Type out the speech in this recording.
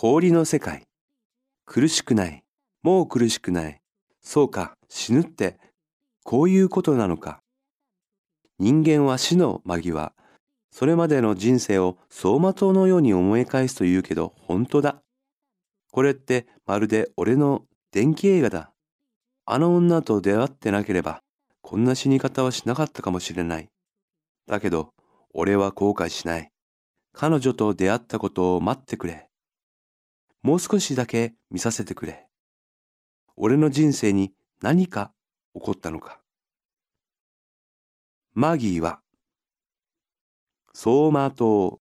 氷の世界。苦しくない。もう苦しくない。そうか、死ぬって、こういうことなのか。人間は死の間際、それまでの人生を走馬灯のように思い返すと言うけど、本当だ。これってまるで俺の電気映画だ。あの女と出会ってなければ、こんな死に方はしなかったかもしれない。だけど、俺は後悔しない。彼女と出会ったことを待ってくれ。もう少しだけ見させてくれ。俺の人生に何か起こったのか。マギーは、走馬灯